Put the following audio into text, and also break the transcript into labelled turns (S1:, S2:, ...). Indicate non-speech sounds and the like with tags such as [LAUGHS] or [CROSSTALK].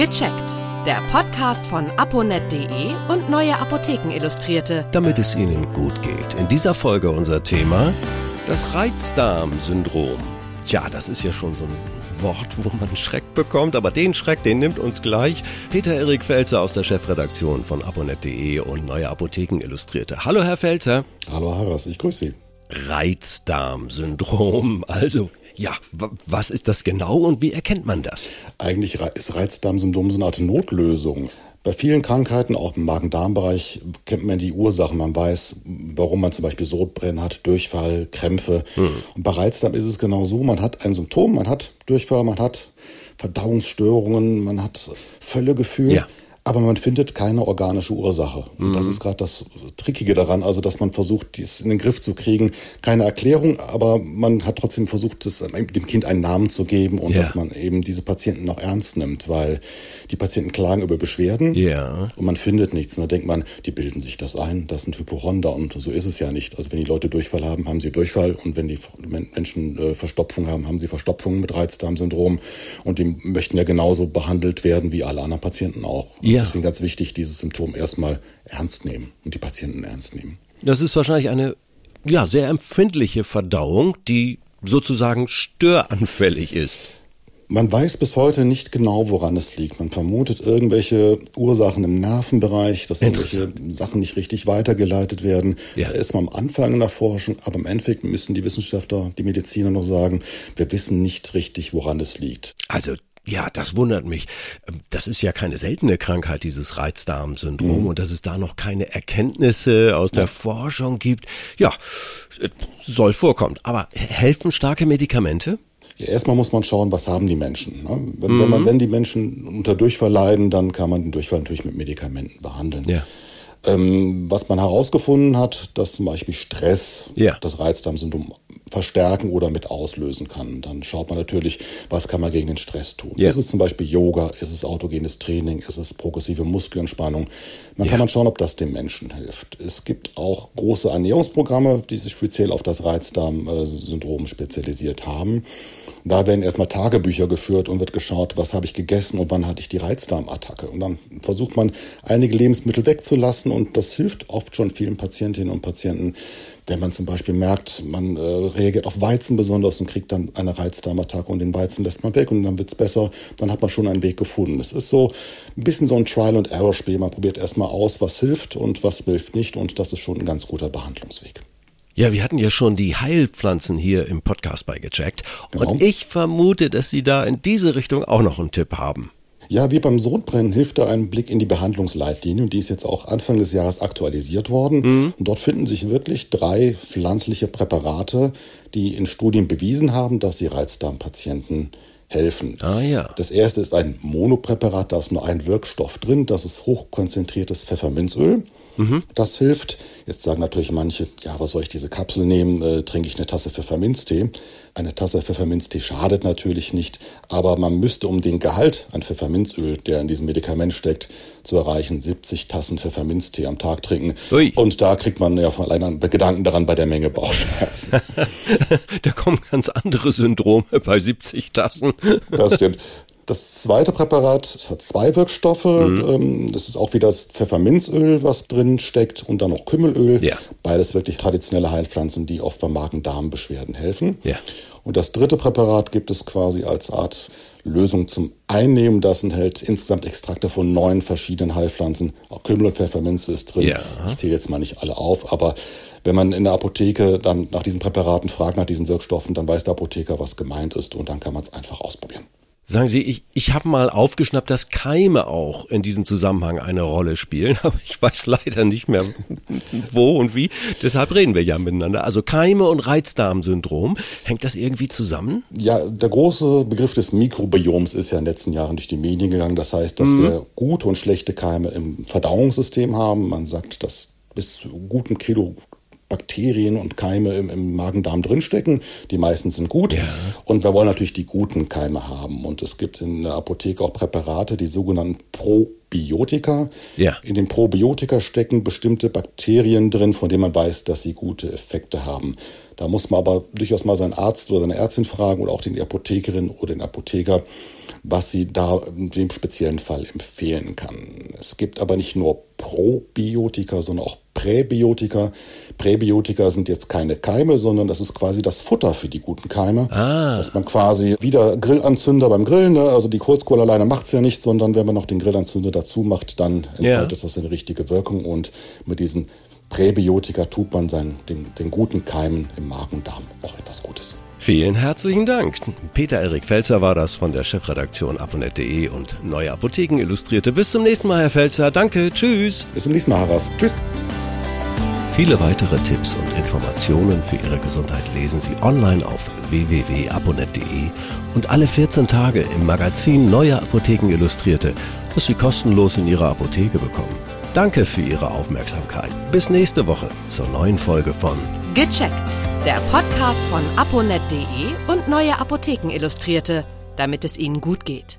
S1: Gecheckt. Der Podcast von aponet.de und Neue Apotheken Illustrierte.
S2: Damit es Ihnen gut geht. In dieser Folge unser Thema das Reizdarmsyndrom. Tja, das ist ja schon so ein Wort, wo man Schreck bekommt, aber den Schreck, den nimmt uns gleich Peter Erik Felzer aus der Chefredaktion von aponet.de und Neue Apotheken Illustrierte. Hallo Herr Felzer.
S3: Hallo Harras, ich grüße Sie.
S2: Reizdarmsyndrom. Also, ja, was ist das genau und wie erkennt man das?
S3: Eigentlich ist Reizdarmsyndrom so eine Art Notlösung. Bei vielen Krankheiten, auch im Magen-Darm-Bereich, kennt man die Ursachen. Man weiß, warum man zum Beispiel Sodbrennen hat, Durchfall, Krämpfe. Hm. Und bei Reizdarm ist es genau so. Man hat ein Symptom, man hat Durchfall, man hat Verdauungsstörungen, man hat Völlegefühl. Ja aber man findet keine organische Ursache. Und mhm. das ist gerade das Trickige daran, also dass man versucht, dies in den Griff zu kriegen. Keine Erklärung, aber man hat trotzdem versucht, es, dem Kind einen Namen zu geben und ja. dass man eben diese Patienten noch ernst nimmt, weil die Patienten klagen über Beschwerden ja. und man findet nichts. Und da denkt man, die bilden sich das ein, das sind Hypochonder und so ist es ja nicht. Also wenn die Leute Durchfall haben, haben sie Durchfall und wenn die Menschen äh, Verstopfung haben, haben sie Verstopfung mit Reizdarmsyndrom und die möchten ja genauso behandelt werden wie alle anderen Patienten auch. Ja. Deswegen ganz wichtig, dieses Symptom erstmal ernst nehmen und die Patienten ernst nehmen.
S2: Das ist wahrscheinlich eine ja, sehr empfindliche Verdauung, die sozusagen störanfällig ist.
S3: Man weiß bis heute nicht genau, woran es liegt. Man vermutet irgendwelche Ursachen im Nervenbereich, dass irgendwelche Sachen nicht richtig weitergeleitet werden. Ja. Da ist man am Anfang in der Forschung, aber im Endeffekt müssen die Wissenschaftler, die Mediziner noch sagen, wir wissen nicht richtig, woran es liegt.
S2: Also ja, das wundert mich. Ähm, das ist ja keine seltene Krankheit, dieses Reizdarmsyndrom, mhm. und dass es da noch keine Erkenntnisse aus der Forschung gibt. Ja, äh, soll vorkommen. Aber helfen starke Medikamente?
S3: Ja, erstmal muss man schauen, was haben die Menschen. Ne? Wenn, mhm. wenn, man, mhm. wenn die Menschen unter Durchfall leiden, dann kann man den Durchfall natürlich mit Medikamenten behandeln. Ja. Ähm, was man herausgefunden hat, dass zum Beispiel Stress ja. das Reizdarmsyndrom verstärken oder mit auslösen kann. Dann schaut man natürlich, was kann man gegen den Stress tun. Ja. Ist es zum Beispiel Yoga, ist es autogenes Training, ist es progressive Muskelentspannung. Dann ja. kann man schauen, ob das dem Menschen hilft. Es gibt auch große Ernährungsprogramme, die sich speziell auf das Reizdarmsyndrom spezialisiert haben. Da werden erstmal Tagebücher geführt und wird geschaut, was habe ich gegessen und wann hatte ich die Reizdarmattacke. Und dann versucht man, einige Lebensmittel wegzulassen und das hilft oft schon vielen Patientinnen und Patienten, wenn man zum Beispiel merkt, man äh, reagiert auf Weizen besonders und kriegt dann eine Reizdarmattacke und den Weizen lässt man weg und dann wird's besser, dann hat man schon einen Weg gefunden. Es ist so ein bisschen so ein Trial-and-Error-Spiel. Man probiert erstmal aus, was hilft und was hilft nicht und das ist schon ein ganz guter Behandlungsweg.
S2: Ja, wir hatten ja schon die Heilpflanzen hier im Podcast beigecheckt. Genau. Und ich vermute, dass Sie da in diese Richtung auch noch einen Tipp haben.
S3: Ja, wie beim Sodbrennen hilft da ein Blick in die Behandlungsleitlinie und die ist jetzt auch Anfang des Jahres aktualisiert worden. Mhm. Und dort finden sich wirklich drei pflanzliche Präparate, die in Studien bewiesen haben, dass sie Reizdarmpatienten helfen.
S2: Ah ja.
S3: Das erste ist ein Monopräparat, da ist nur ein Wirkstoff drin, das ist hochkonzentriertes Pfefferminzöl. Mhm. Das hilft. Jetzt sagen natürlich manche, ja, was soll ich diese Kapsel nehmen? Äh, trinke ich eine Tasse Pfefferminztee? Eine Tasse Pfefferminztee schadet natürlich nicht, aber man müsste, um den Gehalt an Pfefferminzöl, der in diesem Medikament steckt, zu erreichen, 70 Tassen Pfefferminztee am Tag trinken. Ui. Und da kriegt man ja von allein Gedanken daran bei der Menge Bauchschmerzen. [LAUGHS]
S2: da kommen ganz andere Syndrome bei 70 Tassen.
S3: Das stimmt. Das zweite Präparat hat zwei Wirkstoffe. Mhm. Ähm, das ist auch wieder das Pfefferminzöl, was drin steckt, und dann noch Kümmelöl. Ja. Beides wirklich traditionelle Heilpflanzen, die oft bei Magen-Darm-Beschwerden helfen. Ja. Und das dritte Präparat gibt es quasi als Art Lösung zum Einnehmen. Das enthält insgesamt Extrakte von neun verschiedenen Heilpflanzen. Auch Kümmel und Pfefferminze ist drin. Ja. Ich zähle jetzt mal nicht alle auf, aber wenn man in der Apotheke dann nach diesen Präparaten fragt, nach diesen Wirkstoffen, dann weiß der Apotheker, was gemeint ist und dann kann man es einfach ausprobieren.
S2: Sagen Sie, ich, ich habe mal aufgeschnappt, dass Keime auch in diesem Zusammenhang eine Rolle spielen, [LAUGHS] aber ich weiß leider nicht mehr [LAUGHS] wo und wie. Deshalb reden wir ja miteinander. Also Keime und Reizdarmsyndrom, hängt das irgendwie zusammen?
S3: Ja, der große Begriff des Mikrobioms ist ja in den letzten Jahren durch die Medien gegangen. Das heißt, dass mhm. wir gute und schlechte Keime im Verdauungssystem haben. Man sagt, dass bis zu guten Kilo Bakterien und Keime im, im Magen-Darm drinstecken. Die meisten sind gut. Ja. Und wir wollen natürlich die guten Keime haben. Und es gibt in der Apotheke auch Präparate, die sogenannten Pro Probiotika. Ja. In den Probiotika stecken bestimmte Bakterien drin, von denen man weiß, dass sie gute Effekte haben. Da muss man aber durchaus mal seinen Arzt oder seine Ärztin fragen oder auch den Apothekerin oder den Apotheker, was sie da in dem speziellen Fall empfehlen kann. Es gibt aber nicht nur Probiotika, sondern auch Präbiotika. Präbiotika sind jetzt keine Keime, sondern das ist quasi das Futter für die guten Keime. Ah. Dass man quasi wieder Grillanzünder beim Grillen, ne? also die Kurzkohle alleine macht's ja nicht, sondern wenn man noch den Grillanzünder dazu macht, dann entfaltet ja. das eine richtige Wirkung und mit diesen Präbiotika tut man seinen, den, den guten Keimen im Magen-Darm auch etwas Gutes.
S2: Vielen herzlichen Dank. Peter-Erik Felzer war das von der Chefredaktion aponet.de und Neue Apotheken Illustrierte. Bis zum nächsten Mal, Herr Felzer. Danke. Tschüss.
S3: Bis zum nächsten Mal, Harras. Tschüss.
S2: Viele weitere Tipps und Informationen für Ihre Gesundheit lesen Sie online auf www.aponet.de und alle 14 Tage im Magazin Neue Apotheken Illustrierte, das Sie kostenlos in Ihrer Apotheke bekommen. Danke für Ihre Aufmerksamkeit. Bis nächste Woche zur neuen Folge von
S1: Gecheckt der Podcast von aponet.de und Neue Apotheken Illustrierte, damit es Ihnen gut geht.